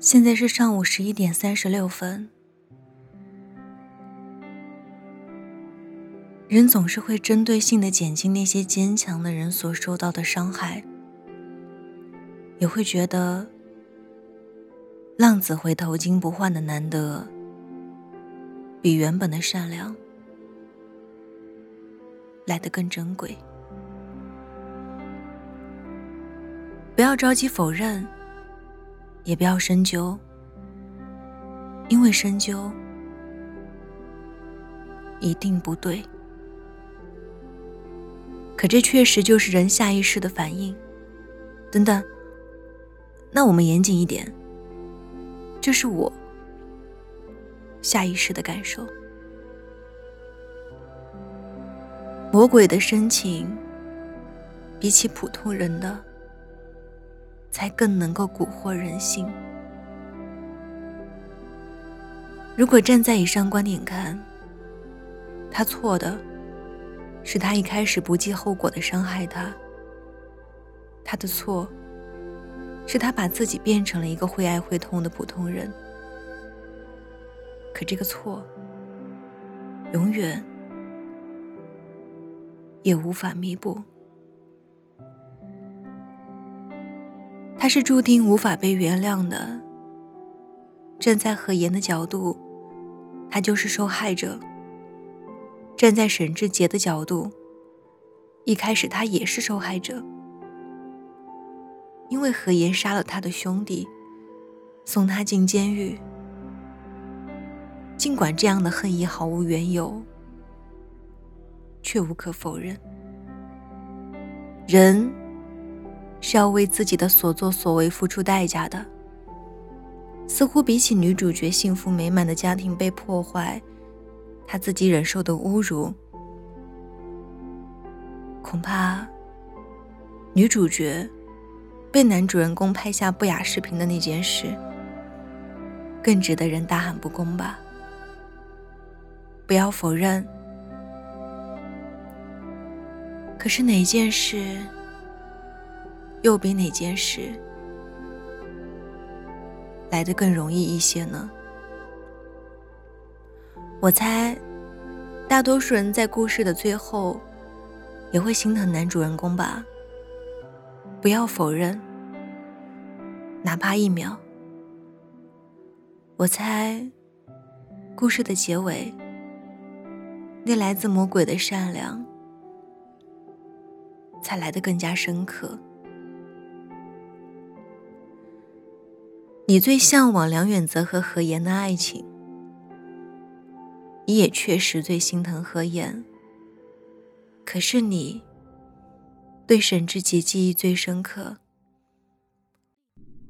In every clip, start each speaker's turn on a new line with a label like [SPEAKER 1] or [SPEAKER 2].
[SPEAKER 1] 现在是上午十一点三十六分。人总是会针对性的减轻那些坚强的人所受到的伤害，也会觉得浪子回头金不换的难得，比原本的善良来得更珍贵。不要着急否认，也不要深究，因为深究一定不对。可这确实就是人下意识的反应。等等，那我们严谨一点，这是我下意识的感受。魔鬼的深情，比起普通人的，才更能够蛊惑人心。如果站在以上观点看，他错的。是他一开始不计后果的伤害他。他的错，是他把自己变成了一个会爱会痛的普通人。可这个错，永远也无法弥补。是注定无法被原谅的。站在何言的角度，他就是受害者。站在沈志杰的角度，一开始他也是受害者，因为何言杀了他的兄弟，送他进监狱。尽管这样的恨意毫无缘由，却无可否认，人是要为自己的所作所为付出代价的。似乎比起女主角幸福美满的家庭被破坏。她自己忍受的侮辱，恐怕女主角被男主人公拍下不雅视频的那件事，更值得人大喊不公吧？不要否认，可是哪件事又比哪件事来的更容易一些呢？我猜，大多数人在故事的最后，也会心疼男主人公吧。不要否认，哪怕一秒。我猜，故事的结尾，那来自魔鬼的善良，才来得更加深刻。你最向往梁远泽和何妍的爱情。你也确实最心疼何妍，可是你对沈志杰记忆最深刻，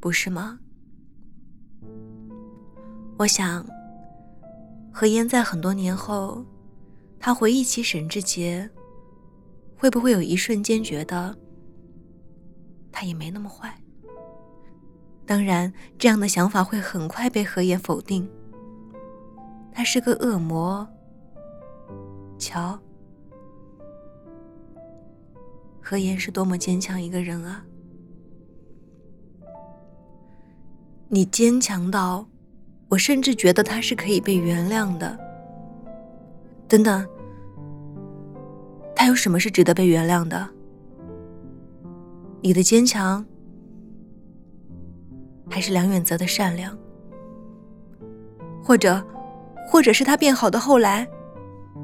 [SPEAKER 1] 不是吗？我想，何妍在很多年后，他回忆起沈志杰，会不会有一瞬间觉得他也没那么坏？当然，这样的想法会很快被何言否定。他是个恶魔。瞧，何言是多么坚强一个人啊！你坚强到，我甚至觉得他是可以被原谅的。等等，他有什么是值得被原谅的？你的坚强，还是梁远泽的善良，或者？或者是他变好的后来，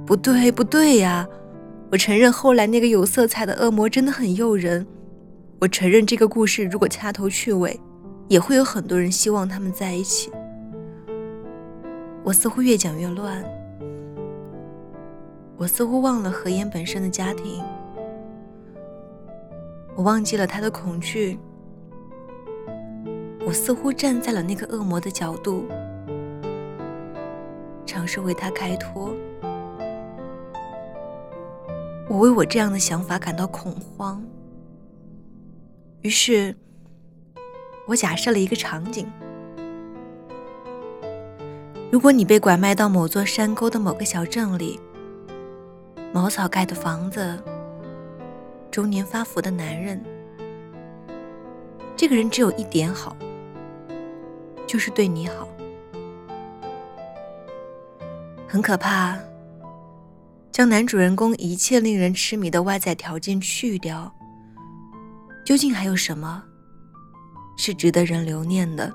[SPEAKER 1] 不对，不对呀！我承认后来那个有色彩的恶魔真的很诱人。我承认这个故事如果掐头去尾，也会有很多人希望他们在一起。我似乎越讲越乱，我似乎忘了何言本身的家庭，我忘记了他的恐惧，似乎站在了那个恶魔的角度。尝试为他开脱，我为我这样的想法感到恐慌。于是，我假设了一个场景：如果你被拐卖到某座山沟的某个小镇里，茅草盖的房子，中年发福的男人，这个人只有一点好，就是对你好。很可怕，将男主人公一切令人痴迷的外在条件去掉，究竟还有什么是值得人留念的？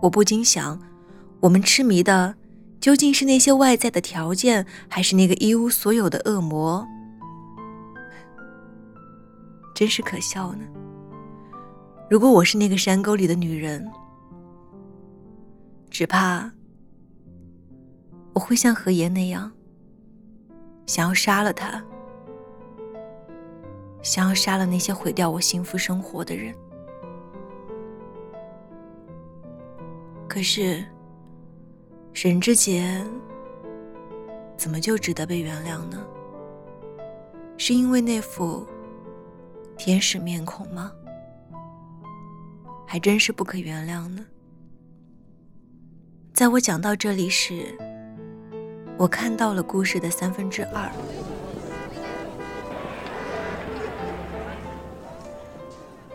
[SPEAKER 1] 我不禁想，我们痴迷的究竟是那些外在的条件，还是那个一无所有的恶魔？真是可笑呢。如果我是那个山沟里的女人，只怕我会像何言那样，想要杀了他，想要杀了那些毁掉我幸福生活的人。可是，沈志杰怎么就值得被原谅呢？是因为那副天使面孔吗？还真是不可原谅呢。在我讲到这里时，我看到了故事的三分之二。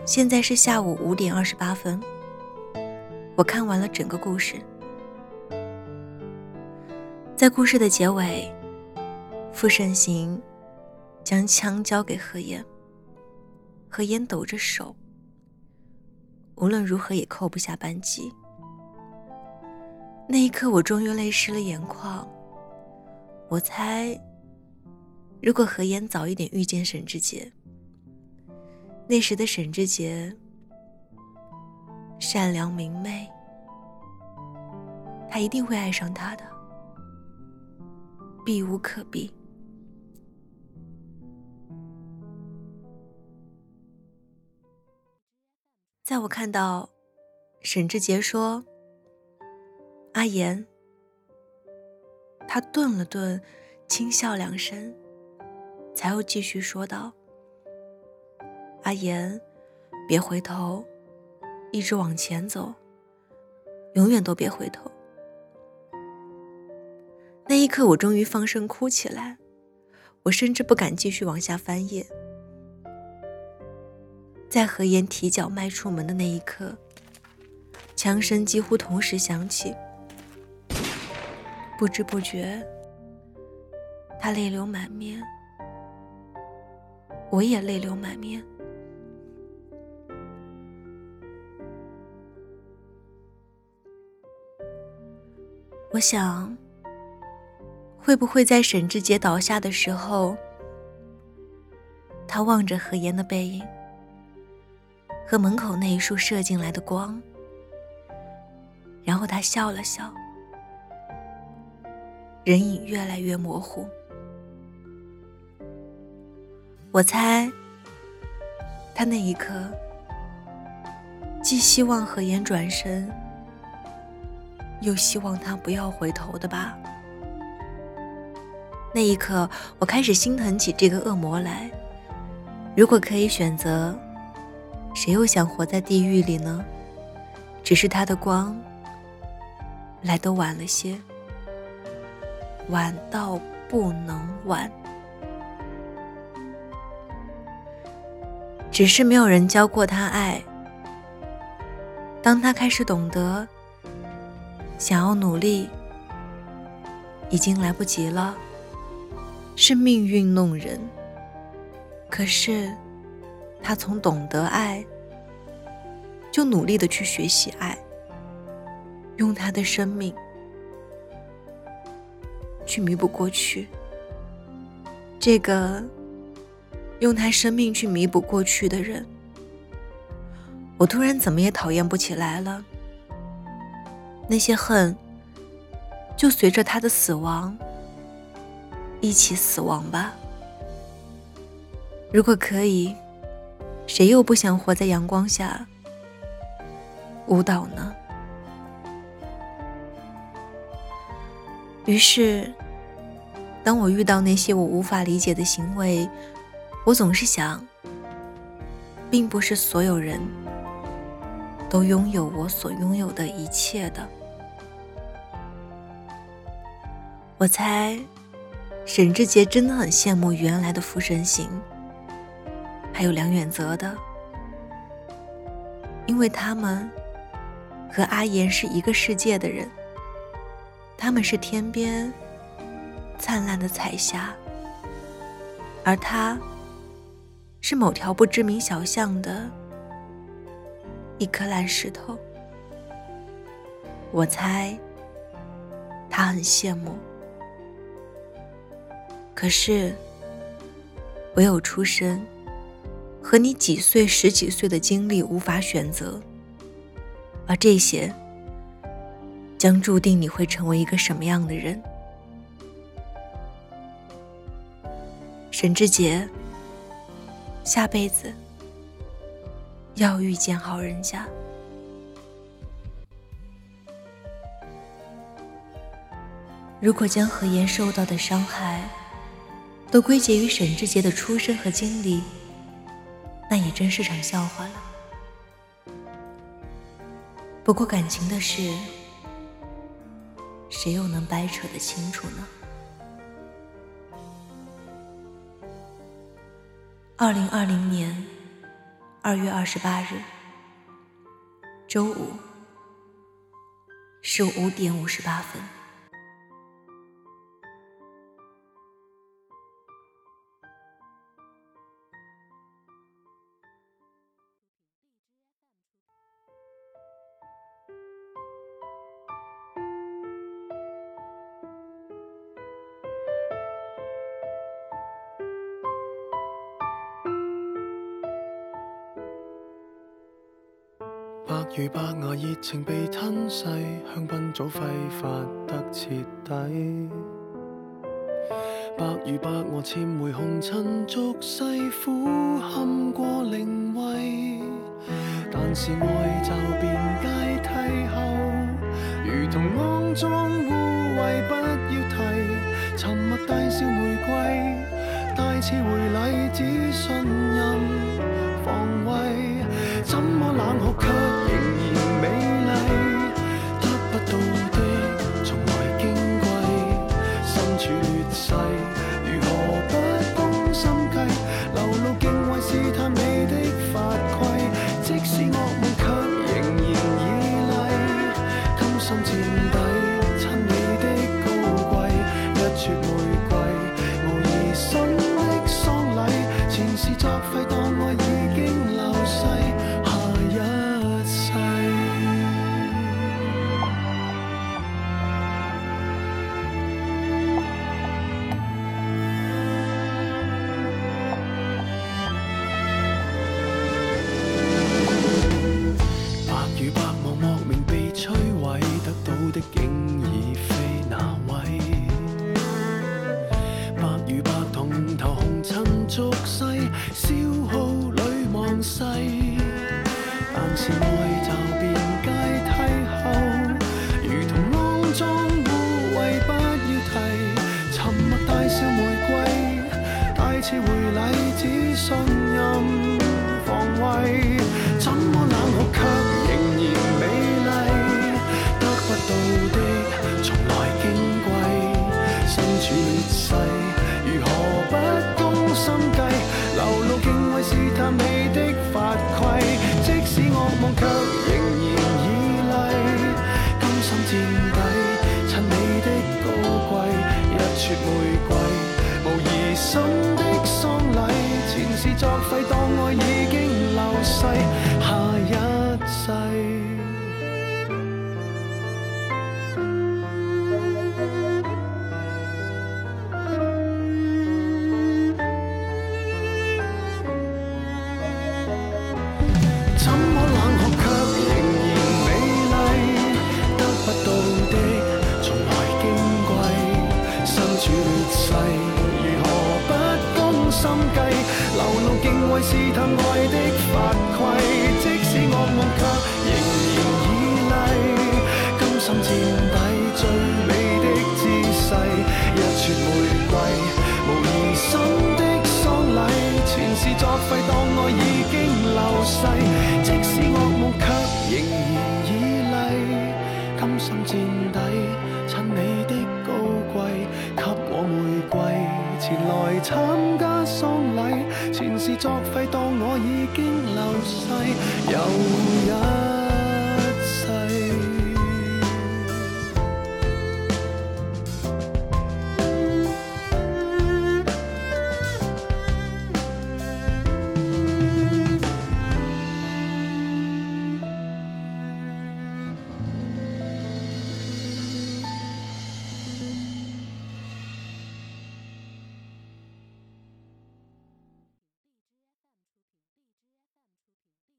[SPEAKER 1] 现在是下午五点二十八分，我看完了整个故事。在故事的结尾，傅盛行将枪交给何言，何言抖着手。无论如何也扣不下扳机。那一刻，我终于泪湿了眼眶。我猜，如果何言早一点遇见沈志杰，那时的沈志杰善良明媚，他一定会爱上他的，避无可避。在我看到沈志杰说“阿言”，他顿了顿，轻笑两声，才又继续说道：“阿言，别回头，一直往前走，永远都别回头。”那一刻，我终于放声哭起来，我甚至不敢继续往下翻页。在何言提脚迈出门的那一刻，枪声几乎同时响起。不知不觉，他泪流满面，我也泪流满面。我想，会不会在沈志杰倒下的时候，他望着何言的背影？和门口那一束射进来的光，然后他笑了笑，人影越来越模糊。我猜，他那一刻既希望何言转身，又希望他不要回头的吧。那一刻，我开始心疼起这个恶魔来。如果可以选择。谁又想活在地狱里呢？只是他的光来得晚了些，晚到不能晚。只是没有人教过他爱。当他开始懂得，想要努力，已经来不及了。是命运弄人。可是。他从懂得爱，就努力的去学习爱，用他的生命去弥补过去。这个用他生命去弥补过去的人，我突然怎么也讨厌不起来了。那些恨，就随着他的死亡一起死亡吧。如果可以。谁又不想活在阳光下舞蹈呢？于是，当我遇到那些我无法理解的行为，我总是想，并不是所有人都拥有我所拥有的一切的。我猜，沈志杰真的很羡慕原来的浮生行。还有梁远泽的，因为他们和阿言是一个世界的人。他们是天边灿烂的彩霞，而他是某条不知名小巷的一颗烂石头。我猜他很羡慕，可是唯有出身和你几岁、十几岁的经历无法选择，而这些。将注定你会成为一个什么样的人。沈志杰，下辈子要遇见好人家。如果将何言受到的伤害都归结于沈志杰的出身和经历，那也真是场笑话了。不过感情的事。谁又能掰扯得清楚呢？二零二零年二月二十八日，周五，是五点五十八分。
[SPEAKER 2] 如白牙热情被吞噬，香槟早挥发得彻底。白如白鹅潜回红尘俗世，苦堪过灵位。但是爱就变阶梯后，如同肮脏污秽，不要提。沉默大笑玫瑰，带刺回礼，只信任防卫。怎么冷酷却仍然美经已玫瑰无疑心的丧礼前事作废当爱已经流逝下一世。即使恶梦却仍然绮丽，甘心垫底衬你的高贵，给我玫瑰，前来参加丧礼。前事作废，当我已经流逝，